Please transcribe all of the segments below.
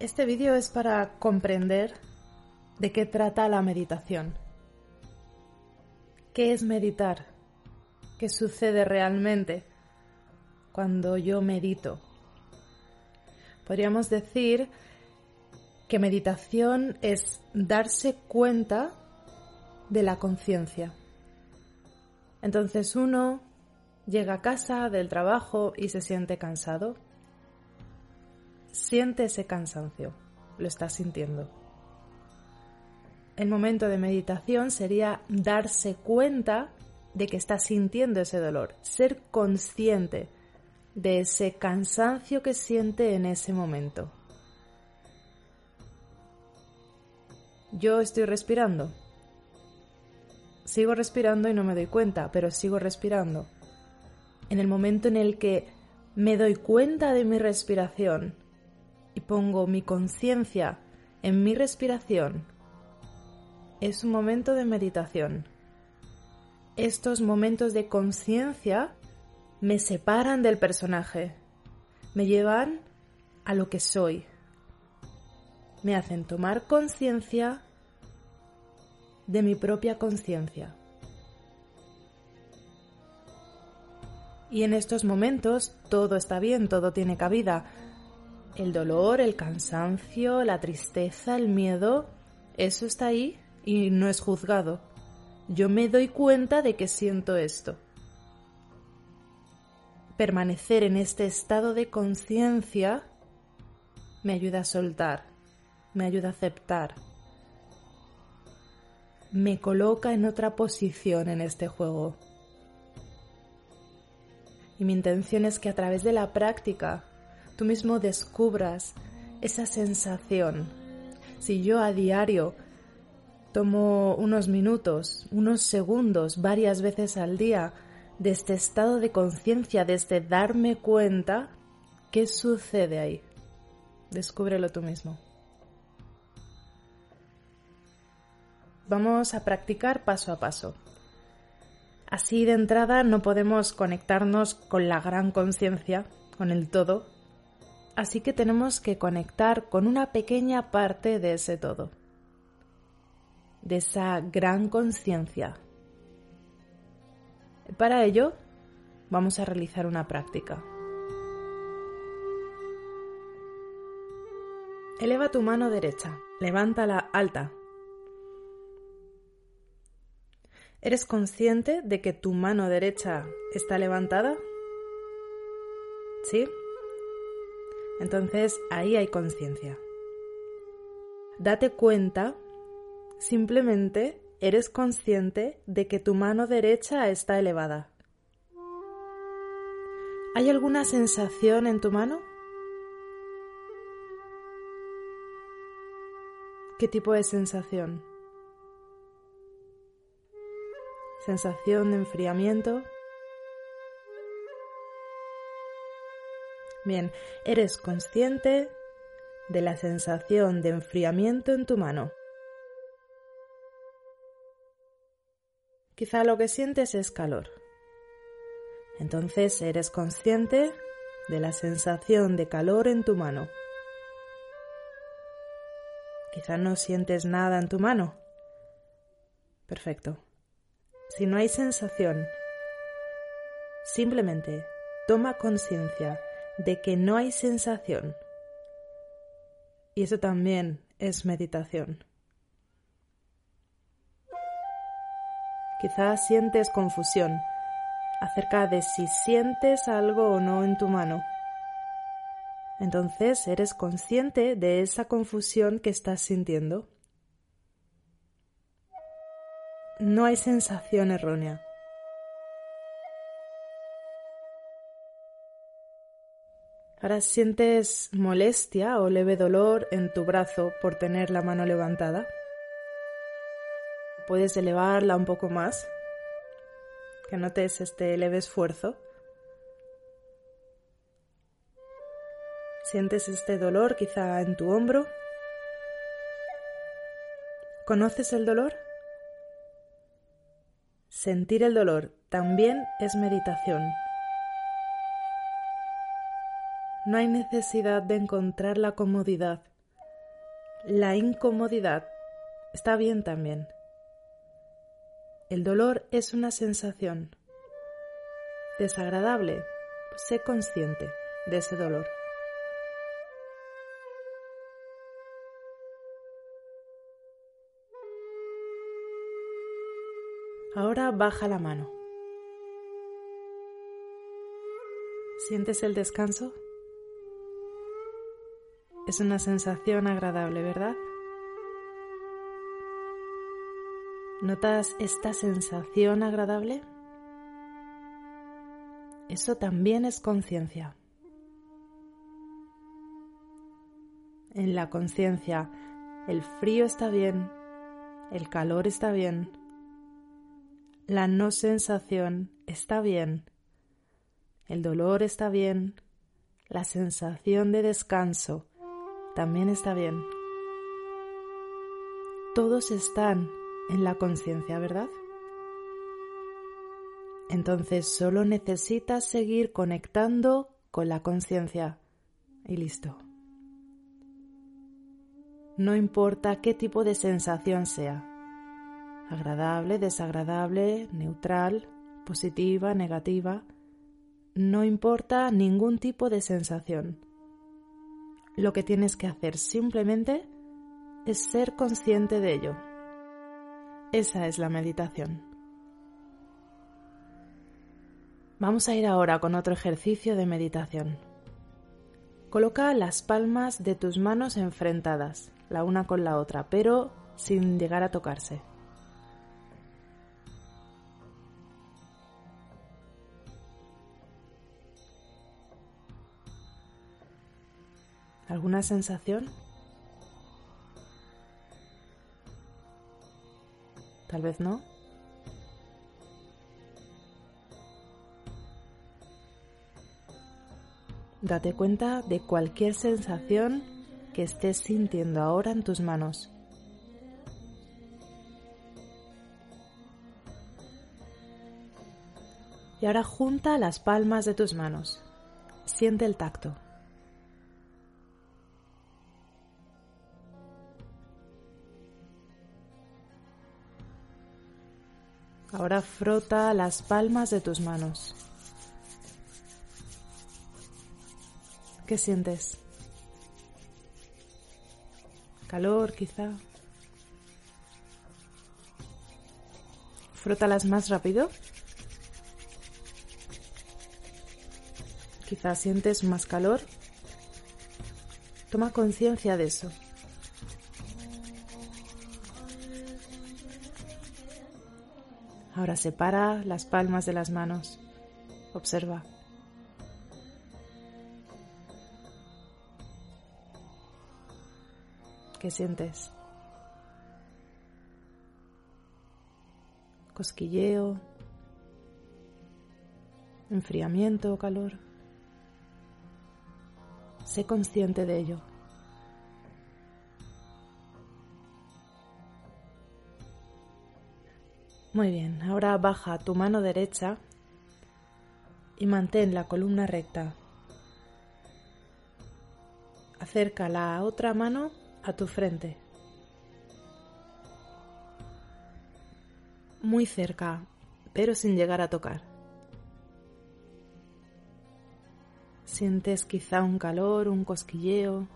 Este vídeo es para comprender de qué trata la meditación. ¿Qué es meditar? ¿Qué sucede realmente cuando yo medito? Podríamos decir que meditación es darse cuenta de la conciencia. Entonces uno llega a casa del trabajo y se siente cansado. Siente ese cansancio, lo está sintiendo. El momento de meditación sería darse cuenta de que está sintiendo ese dolor, ser consciente de ese cansancio que siente en ese momento. Yo estoy respirando. Sigo respirando y no me doy cuenta, pero sigo respirando. En el momento en el que me doy cuenta de mi respiración y pongo mi conciencia en mi respiración, es un momento de meditación. Estos momentos de conciencia me separan del personaje, me llevan a lo que soy, me hacen tomar conciencia de mi propia conciencia. Y en estos momentos todo está bien, todo tiene cabida. El dolor, el cansancio, la tristeza, el miedo, eso está ahí y no es juzgado. Yo me doy cuenta de que siento esto. Permanecer en este estado de conciencia me ayuda a soltar, me ayuda a aceptar, me coloca en otra posición en este juego. Y mi intención es que a través de la práctica tú mismo descubras esa sensación. Si yo a diario tomo unos minutos, unos segundos, varias veces al día, de este estado de conciencia, desde darme cuenta, ¿qué sucede ahí? Descúbrelo tú mismo. Vamos a practicar paso a paso. Así de entrada no podemos conectarnos con la gran conciencia, con el todo, así que tenemos que conectar con una pequeña parte de ese todo, de esa gran conciencia. Para ello, vamos a realizar una práctica. Eleva tu mano derecha, levántala alta ¿Eres consciente de que tu mano derecha está levantada? ¿Sí? Entonces ahí hay conciencia. Date cuenta, simplemente eres consciente de que tu mano derecha está elevada. ¿Hay alguna sensación en tu mano? ¿Qué tipo de sensación? sensación de enfriamiento. Bien, eres consciente de la sensación de enfriamiento en tu mano. Quizá lo que sientes es calor. Entonces eres consciente de la sensación de calor en tu mano. Quizá no sientes nada en tu mano. Perfecto si no hay sensación, simplemente toma conciencia de que no hay sensación. Y eso también es meditación. Quizás sientes confusión acerca de si sientes algo o no en tu mano. Entonces eres consciente de esa confusión que estás sintiendo. no hay sensación errónea. Ahora sientes molestia o leve dolor en tu brazo por tener la mano levantada. Puedes elevarla un poco más, que notes este leve esfuerzo. Sientes este dolor quizá en tu hombro. ¿Conoces el dolor? Sentir el dolor también es meditación. No hay necesidad de encontrar la comodidad La incomodidad está bien también. El dolor es una sensación desagradable. Sé consciente de ese dolor. Ahora baja la mano. ¿Sientes el descanso? Es una sensación agradable, ¿verdad? ¿Notas esta sensación agradable? Eso también es conciencia. En la conciencia, el frío está bien, el calor está bien, la no sensación está bien, el dolor está bien, la sensación de descanso también está bien. Todos están en la conciencia, ¿verdad? Entonces solo necesitas seguir conectando con la conciencia y listo. No importa qué tipo de sensación sea, agradable, desagradable, neutral, positiva, negativa, no importa ningún tipo de sensación. Lo que tienes que hacer simplemente es ser consciente de ello. Esa es la meditación. Vamos a ir ahora con otro ejercicio de meditación. Coloca las palmas de tus manos enfrentadas, la una con la otra, pero sin llegar a tocarse. ¿Alguna sensación? Tal vez no. Date cuenta de cualquier sensación que estés sintiendo ahora en tus manos. Y ahora junta las palmas de tus manos. Siente el tacto. Ahora frota las palmas de tus manos. ¿Qué sientes? Calor quizá. Frótalas más rápido. Quizá sientes más calor. Toma conciencia de eso. Ahora separa las palmas de las manos. Observa. ¿Qué sientes? Cosquilleo, enfriamiento o calor. Sé consciente de ello. Muy bien, ahora baja tu mano derecha y mantén la columna recta. Acerca la otra mano a tu frente. Muy cerca, pero sin llegar a tocar. Sientes quizá un calor, un cosquilleo.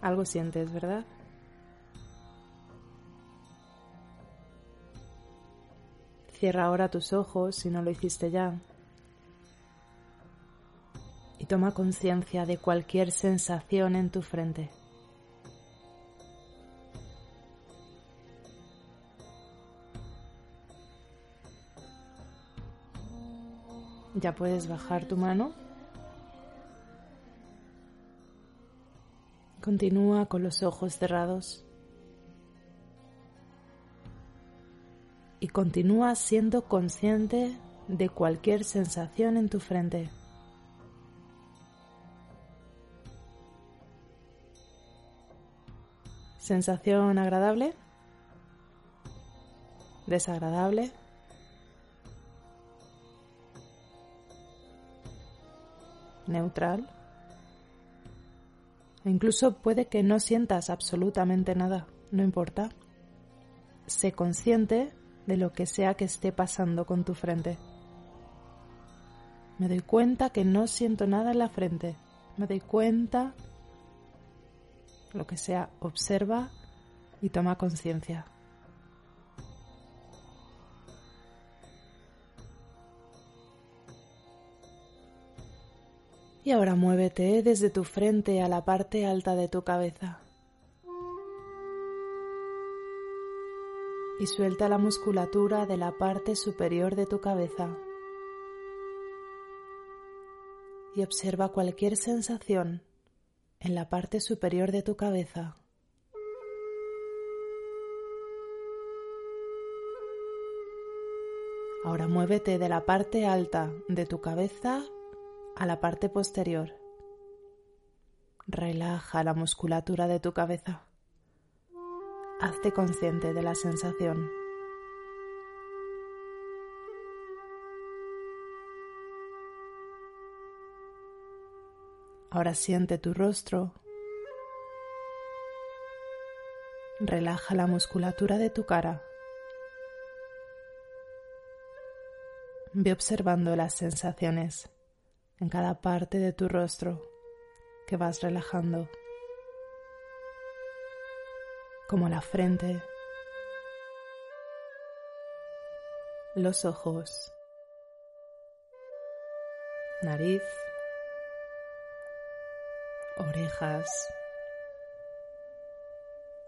Algo sientes, ¿verdad? Cierra ahora tus ojos si no lo hiciste ya. Y toma conciencia de cualquier sensación en tu frente. Ya puedes bajar tu mano. Continúa con los ojos cerrados. Continúa siendo consciente de cualquier sensación en tu frente. ¿Sensación agradable? ¿Desagradable? ¿Neutral? Incluso puede que no sientas absolutamente nada, no importa. Sé consciente de lo que sea que esté pasando con tu frente. Me doy cuenta que no siento nada en la frente. Me doy cuenta, lo que sea, observa y toma conciencia. Y ahora muévete desde tu frente a la parte alta de tu cabeza. Y suelta la musculatura de la parte superior de tu cabeza. Y observa cualquier sensación en la parte superior de tu cabeza. Ahora muévete de la parte alta de tu cabeza a la parte posterior. Relaja la musculatura de tu cabeza. Hazte consciente de la sensación. Ahora siente tu rostro. Relaja la musculatura de tu cara. Ve observando las sensaciones en cada parte de tu rostro que vas relajando, como la frente, los ojos, nariz, orejas,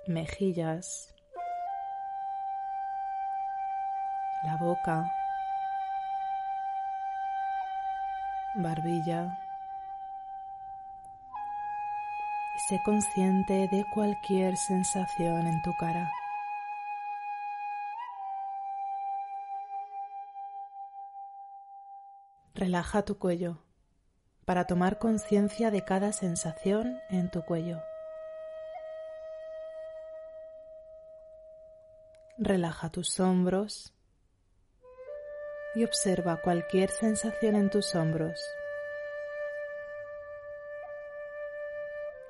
mejillas, la boca, barbilla. Sé consciente de cualquier sensación en tu cara. Relaja tu cuello para tomar conciencia de cada sensación en tu cuello. Relaja tus hombros y observa cualquier sensación en tus hombros.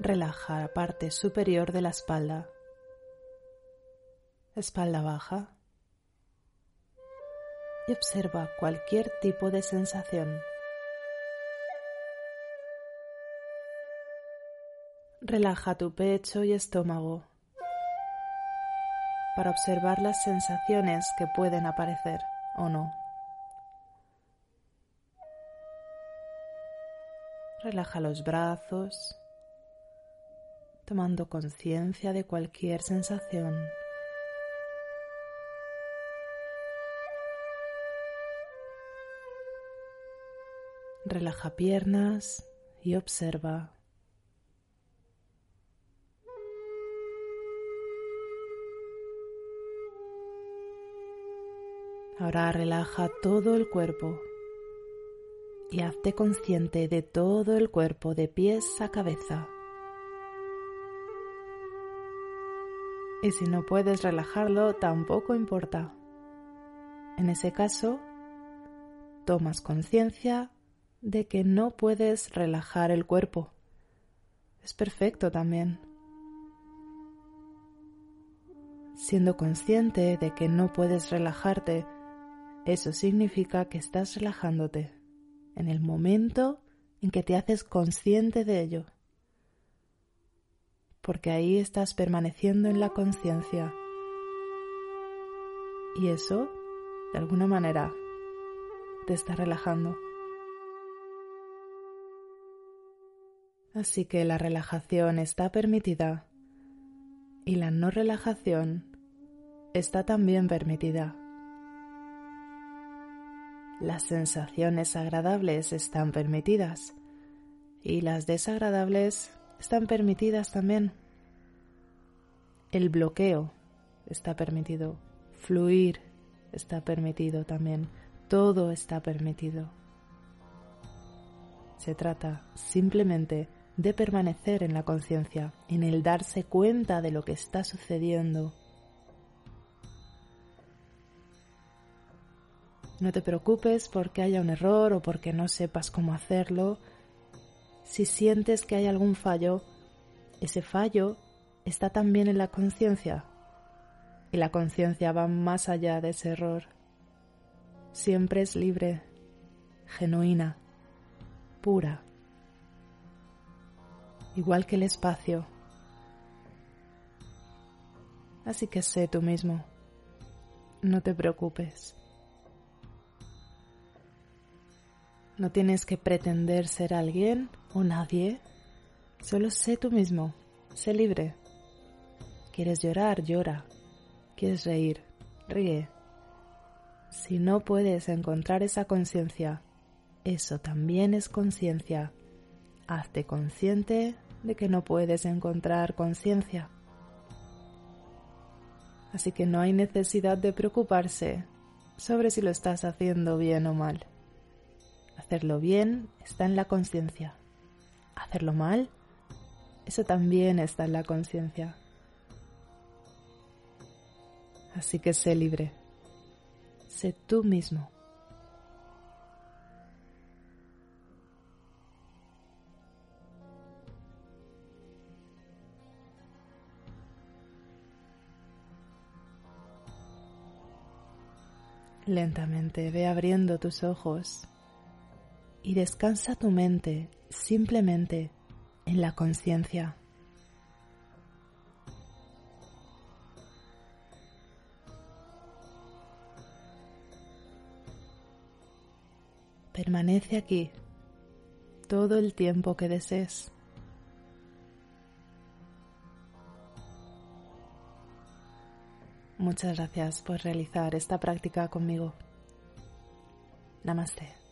Relaja la parte superior de la espalda, espalda baja y observa cualquier tipo de sensación. Relaja tu pecho y estómago para observar las sensaciones que pueden aparecer o no. Relaja los brazos, tomando conciencia de cualquier sensación. Relaja piernas y observa. Ahora relaja todo el cuerpo y hazte consciente de todo el cuerpo de pies a cabeza. Y si no puedes relajarlo, tampoco importa. En ese caso, tomas conciencia de que no puedes relajar el cuerpo. Es perfecto también. Siendo consciente de que no puedes relajarte, eso significa que estás relajándote en el momento en que te haces consciente de ello, porque ahí estás permaneciendo en la conciencia. Y eso, de alguna manera, te está relajando. Así que la relajación está permitida y la no relajación está también permitida. Las sensaciones agradables están permitidas y las desagradables están permitidas también. El bloqueo está permitido, fluir está permitido también, todo está permitido. Se trata simplemente de permanecer en la conciencia, en el darse cuenta de lo que está sucediendo No te preocupes porque haya un error o porque no sepas cómo hacerlo. Si sientes que hay algún fallo, ese fallo está también en la conciencia. Y la conciencia va más allá de ese error. Siempre es libre, genuina, pura. Igual que el espacio. Así que sé tú mismo. No te preocupes. No tienes que pretender ser alguien o nadie. Solo sé tú mismo. Sé libre. ¿Quieres llorar? Llora. ¿Quieres reír? Ríe. Si no puedes encontrar esa conciencia, eso también es conciencia. Hazte consciente de que no puedes encontrar conciencia. Así que no hay necesidad de preocuparse sobre si lo estás haciendo bien o mal. Hacerlo bien está en la conciencia. Hacerlo mal, eso también está en la conciencia. Así que sé libre. Sé tú mismo. Lentamente ve abriendo tus ojos y descansa tu mente simplemente en la conciencia. Permanece aquí todo el tiempo que desees. Muchas gracias por realizar esta práctica conmigo. Namaste.